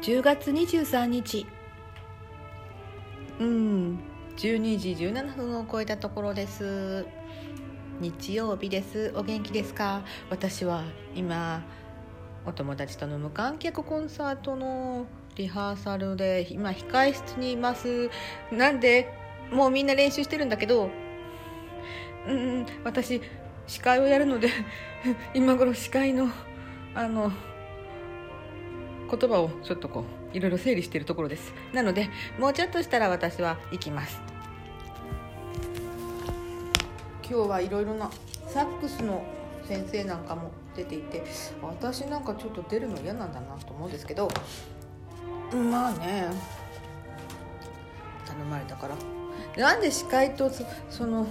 10月23日うん12時17分を超えたところです。日曜日です。お元気ですか？私は今お友達との無観客コンサートのリハーサルで今控え室にいます。なんでもうみんな練習してるんだけど。うん。私司会をやるので今頃司会のあの言葉をちょっとこういろいろ整理しているところです。なのでもうちょっとしたら私は行きます。今日はいろいろなサックスの先生なんかも出ていて私なんかちょっと出るの嫌なんだなと思うんですけどまあね頼まれたから。なんで司会とその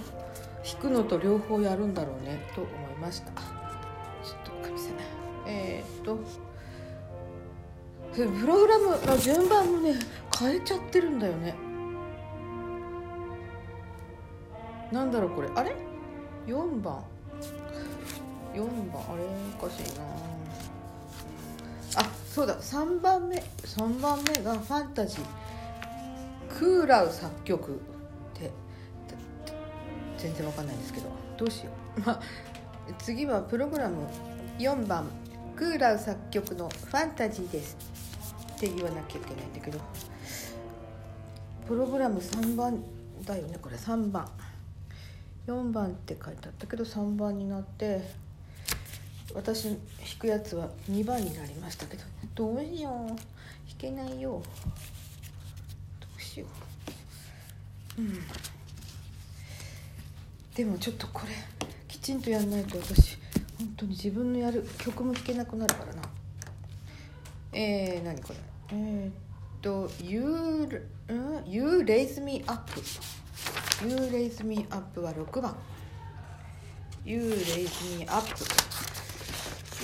弾くのと両方やるんだろうねと思いました。ちょっとかみせない。えー、っとプログラムの順番もね変えちゃってるんだよね。なんだろうこれ。あれ？4番。4番。あれ？おかしいな。あそうだ。3番目。3番目がファンタジー。クーラウ作曲って。全然わかんないんですけど。どうしよう。まあ次はプログラム。4番。クーラウ作曲の「ファンタジーです」って言わなきゃいけないんだけどプログラム3番だよねこれ3番。4番って書いてあったけど3番になって私弾くやつは2番になりましたけどどうしよう。弾けないよ。どうしよう。うん。でもちょっとこれきちんとやんないと私本当に自分のやる曲も弾けなくなるからな。えー、何これ？えー、っと「You, ん？You Raise Me Up」「You Raise Me Up」は6番「You Raise Me Up」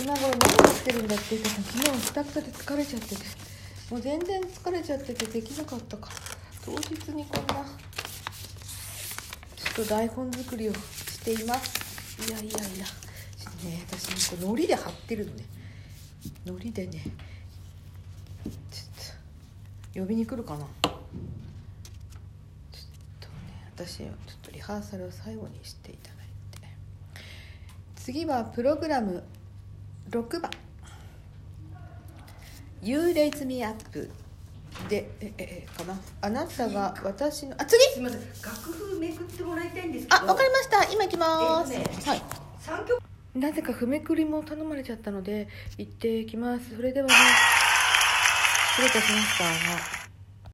今頃何やってるんだって言ってた昨日くたくたで疲れちゃってて。もう全然疲れちゃっててできなかったか。ら当日にこんなちょっと台本作りをしています。いやいやいや。ね私これ海苔で貼ってるのね。海苔でねちょっと呼びに来るかな。ちょっとね私はちょっとリハーサルを最後にしていただいて。次はプログラム6番「You Raise Me Up」でええかな。あなたが私のあ次！すみません。楽譜めくってもらいたいんですあわかりました。今行きます、えっとねはい。三曲なぜか踏めくりも頼まれちゃったので行ってきます。それではね失礼いたしました。